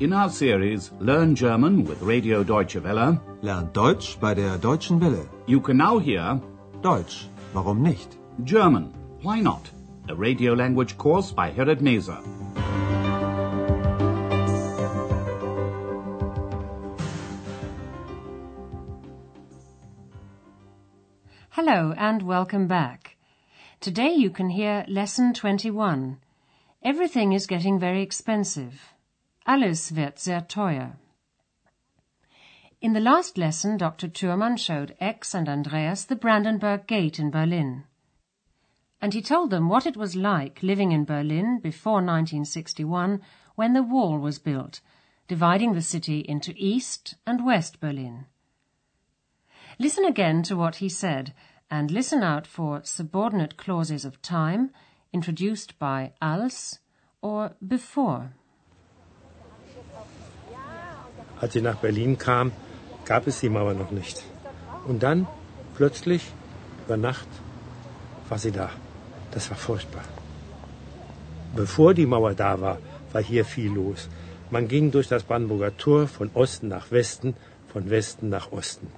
In our series Learn German with Radio Deutsche Welle, Lernt Deutsch bei der Deutschen Welle. you can now hear Deutsch, warum nicht? German, Why Not? A radio language course by Herrad Meese. Hello and welcome back. Today you can hear Lesson 21. Everything is getting very expensive. Alles wird sehr teuer. In the last lesson, Dr. Thurmann showed Ex and Andreas the Brandenburg Gate in Berlin. And he told them what it was like living in Berlin bevor 1961 when the wall was built, dividing the city into East and West Berlin. Listen again to what he said and listen out for subordinate clauses of time introduced by als or before. Als sie nach Berlin kam, gab es die Mauer noch nicht. Und dann, plötzlich, über Nacht, war sie da. Das war furchtbar. Bevor die Mauer da war, war hier viel los. Man ging durch das Brandenburger Tor von Osten nach Westen, von Westen nach Osten.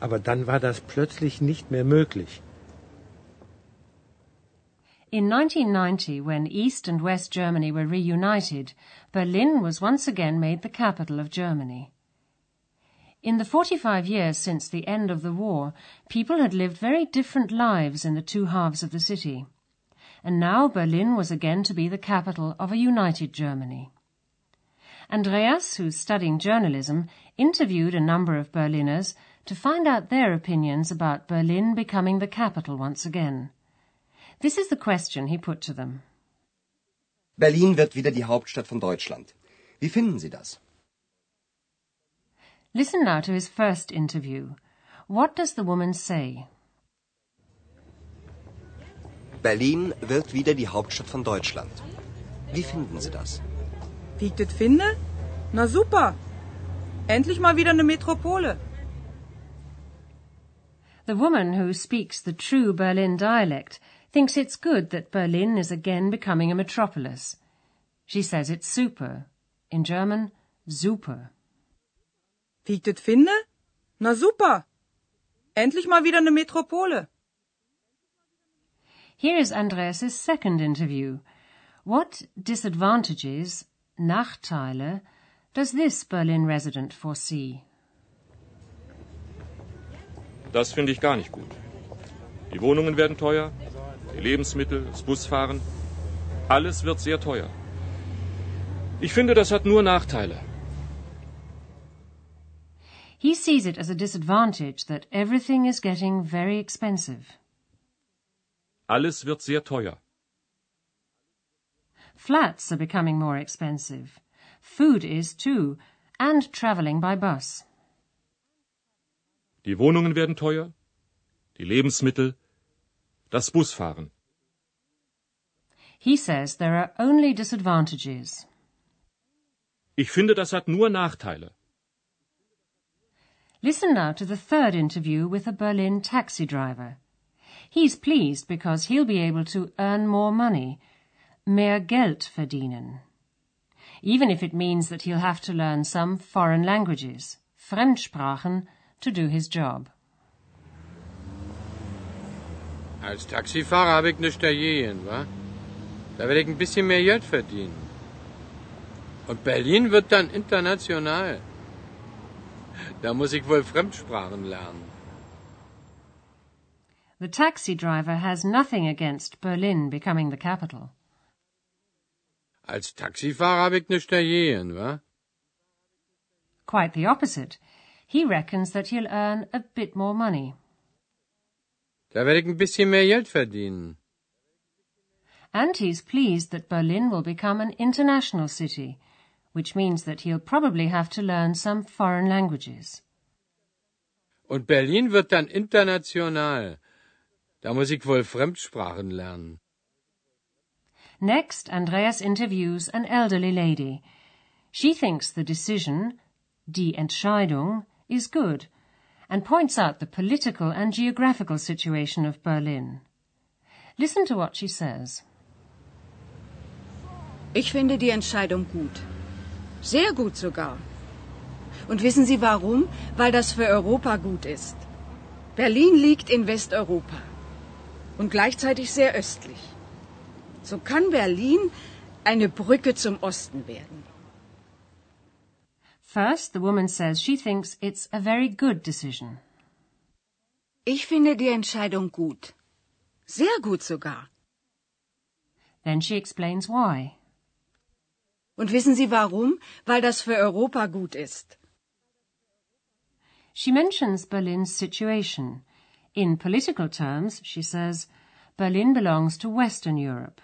Aber dann war das plötzlich nicht mehr möglich. In 1990, when East and West Germany were reunited, Berlin was once again made the capital of Germany. In the 45 years since the end of the war, people had lived very different lives in the two halves of the city. And now Berlin was again to be the capital of a united Germany. Andreas, who's studying journalism, interviewed a number of Berliners to find out their opinions about Berlin becoming the capital once again. This is the question he put to them. Berlin wird wieder die Hauptstadt von Deutschland. Wie finden Sie das? Listen now to his first interview. What does the woman say? Berlin wird wieder die Hauptstadt von Deutschland. Wie finden Sie das? Wie ich das finde? Na super. Endlich mal wieder eine Metropole. The woman who speaks the true Berlin dialect thinks it's good that Berlin is again becoming a metropolis. She says it's super. In German, super. Wie ich das finde? Na super. Endlich mal wieder eine Metropole. Here is Andreas's second interview. What disadvantages, Nachteile, does this Berlin resident foresee? Das finde ich gar nicht gut. Die Wohnungen werden teuer, die Lebensmittel, das Busfahren. Alles wird sehr teuer. Ich finde, das hat nur Nachteile. He sees it as a disadvantage that everything is getting very expensive. Alles wird sehr teuer. Flats are becoming more expensive. Food is too, and travelling by bus. Die Wohnungen werden teuer, die Lebensmittel, das Busfahren. He says there are only disadvantages. Ich finde, das hat nur Nachteile. Listen now to the third interview with a Berlin taxi driver. He's pleased because he'll be able to earn more money, mehr Geld verdienen. Even if it means that he'll have to learn some foreign languages, Fremdsprachen, to do his job. Als Taxifahrer habe ich nichts dagegen, wa? Da werde ich ein bisschen mehr Geld verdienen. Und Berlin wird dann international. Da muss ich wohl Fremdsprachen lernen. The taxi driver has nothing against Berlin becoming the capital. Als Taxifahrer habe ich nichts dagegen, wa? Quite the opposite. He reckons that he'll earn a bit more money. Da werde ich ein bisschen mehr Geld verdienen. And he's pleased that Berlin will become an international city, which means that he'll probably have to learn some foreign languages. Und Berlin wird dann international. Da muss ich wohl Fremdsprachen lernen. Next, Andreas interviews an elderly lady. She thinks the decision, die Entscheidung, is good and points out the political and geographical situation of Berlin. Listen to what she says. Ich finde die Entscheidung gut. Sehr gut sogar. Und wissen Sie warum? Weil das für Europa gut ist. Berlin liegt in Westeuropa und gleichzeitig sehr östlich. So kann Berlin eine Brücke zum Osten werden. First, the woman says she thinks it's a very good decision. Ich finde die Entscheidung gut. Sehr gut sogar. Then she explains why. Und wissen Sie warum? Weil das für Europa gut ist. She mentions Berlin's situation. In political terms, she says, Berlin belongs to Western Europe.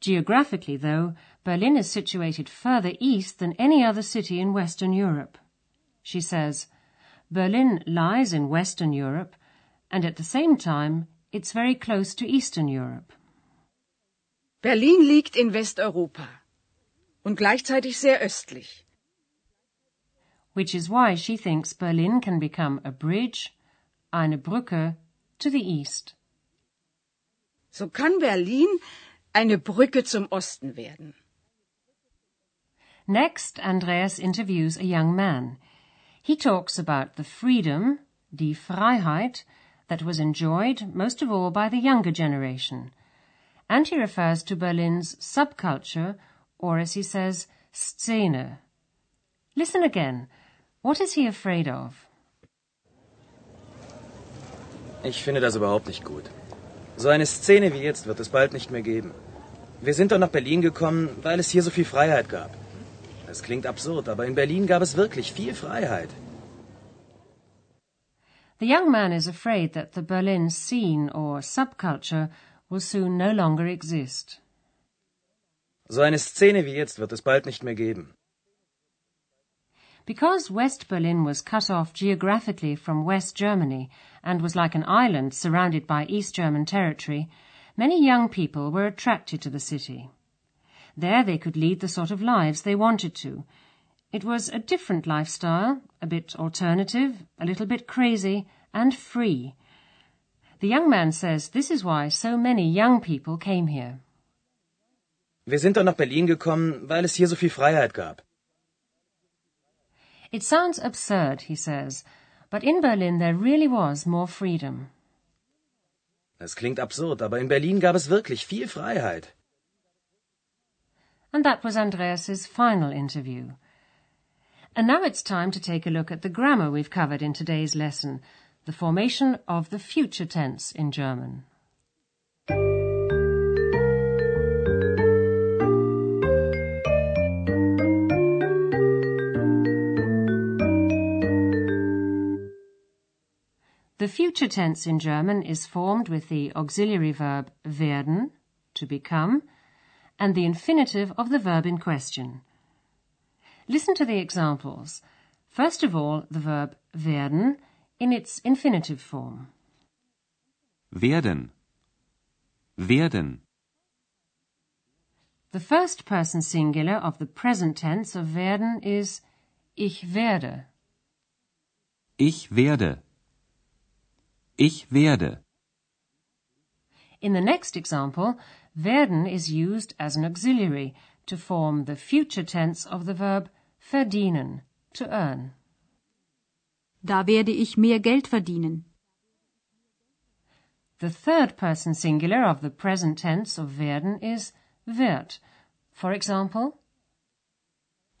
Geographically, though, Berlin is situated further east than any other city in Western Europe. She says, Berlin lies in Western Europe, and at the same time, it's very close to Eastern Europe. Berlin liegt in Westeuropa und gleichzeitig sehr östlich. Which is why she thinks Berlin can become a bridge, eine Brücke, to the east. So kann Berlin eine Brücke zum Osten werden. Next, Andreas interviews a young man. He talks about the freedom, die Freiheit, that was enjoyed most of all by the younger generation. And he refers to Berlin's subculture, or as he says, Szene. Listen again. What is he afraid of? Ich finde das überhaupt nicht gut. So eine Szene wie jetzt wird es bald nicht mehr geben. Wir sind doch nach Berlin gekommen, weil es hier so viel Freiheit gab. Das klingt absurd, aber in Berlin gab es wirklich viel Freiheit. The young man is afraid that the Berlin scene or subculture will soon no longer exist. So eine Szene wie jetzt wird es bald nicht mehr geben. Because West Berlin was cut off geographically from West Germany and was like an island surrounded by East German territory, many young people were attracted to the city. There they could lead the sort of lives they wanted to. It was a different lifestyle, a bit alternative, a little bit crazy, and free. The young man says this is why so many young people came here. Wir sind doch nach Berlin gekommen, weil es hier so viel Freiheit gab. It sounds absurd, he says, but in Berlin there really was more freedom. Es klingt absurd, aber in Berlin gab es wirklich viel Freiheit. And that was Andreas's final interview. And now it's time to take a look at the grammar we've covered in today's lesson, the formation of the future tense in German. The future tense in German is formed with the auxiliary verb werden, to become, and the infinitive of the verb in question. Listen to the examples. First of all, the verb werden in its infinitive form. Werden. Werden. The first person singular of the present tense of werden is ich werde. Ich werde. Ich werde. In the next example, werden is used as an auxiliary to form the future tense of the verb verdienen, to earn. Da werde ich mehr Geld verdienen. The third person singular of the present tense of werden is wird. For example,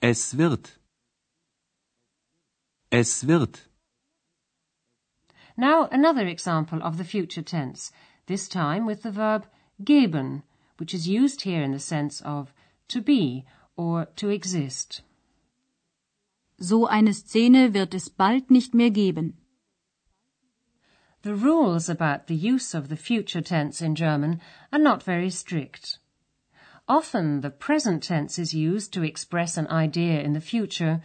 Es wird. Es wird. Now another example of the future tense, this time with the verb geben, which is used here in the sense of to be or to exist. So eine Szene wird es bald nicht mehr geben. The rules about the use of the future tense in German are not very strict. Often the present tense is used to express an idea in the future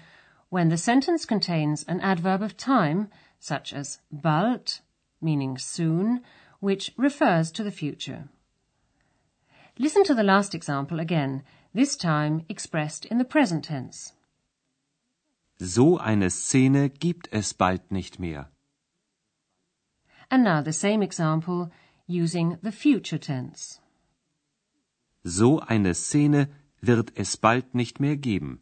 when the sentence contains an adverb of time such as bald, meaning soon, which refers to the future. Listen to the last example again, this time expressed in the present tense. So eine Szene gibt es bald nicht mehr. And now the same example using the future tense. So eine Szene wird es bald nicht mehr geben.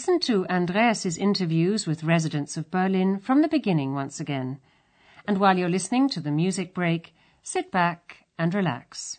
Listen to Andreas's interviews with residents of Berlin from the beginning once again. And while you're listening to the music break, sit back and relax.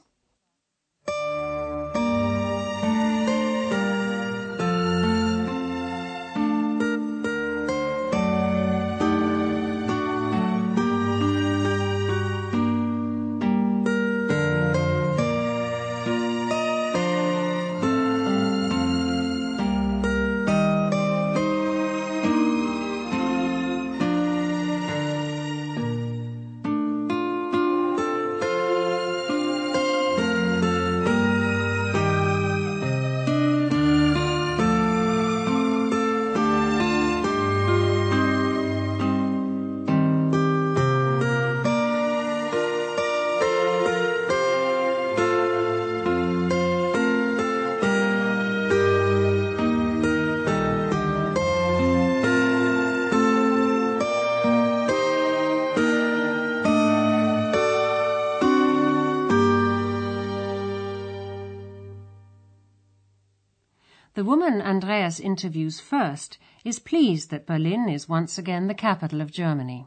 Woman Andreas interviews first is pleased that Berlin is once again the capital of Germany.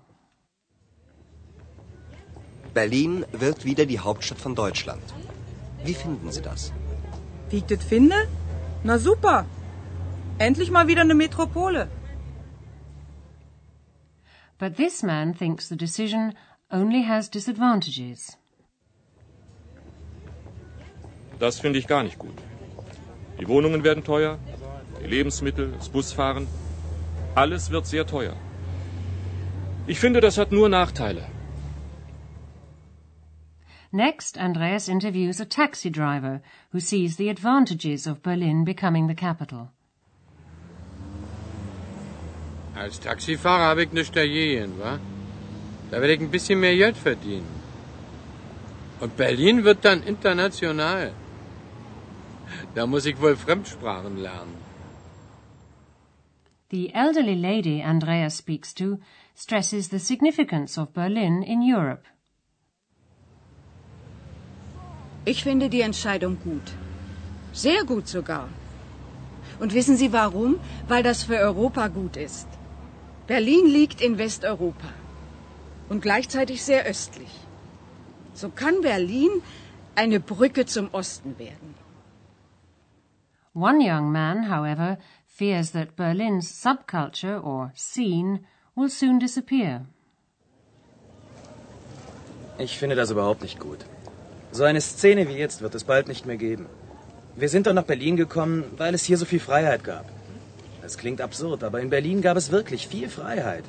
Berlin wird wieder die Hauptstadt von Deutschland. Wie finden Sie das? Wie ich das finde? Na super. Endlich mal wieder eine Metropole. But this man thinks the decision only has disadvantages. Das finde ich gar nicht gut. Die Wohnungen werden teuer, die Lebensmittel, das Busfahren. Alles wird sehr teuer. Ich finde, das hat nur Nachteile. Next, Andreas interviews a taxi driver who sees the advantages of Berlin becoming the capital. Als Taxifahrer habe ich nichts dagegen, wa? Da werde ich ein bisschen mehr Geld verdienen. Und Berlin wird dann international. Da muss ich wohl Fremdsprachen lernen. The elderly lady Andreas speaks to stresses the significance of Berlin in Europe. Ich finde die Entscheidung gut. Sehr gut sogar. Und wissen Sie warum? Weil das für Europa gut ist. Berlin liegt in Westeuropa und gleichzeitig sehr östlich. So kann Berlin eine Brücke zum Osten werden. One young man, however, fears that Berlin's subculture or scene will soon disappear. Ich finde das überhaupt nicht gut. So eine Szene wie jetzt wird es bald nicht mehr geben. Wir sind doch nach Berlin gekommen, weil es hier so viel Freiheit gab. Das klingt absurd, aber in Berlin gab es wirklich viel Freiheit.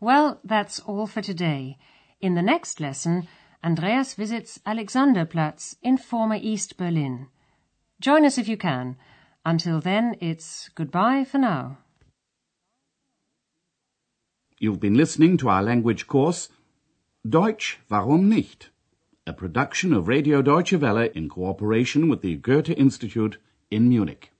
Well, that's all for today. In the next lesson, Andreas visits Alexanderplatz in former East Berlin. Join us if you can. Until then, it's goodbye for now. You've been listening to our language course Deutsch, warum nicht? A production of Radio Deutsche Welle in cooperation with the Goethe Institute in Munich.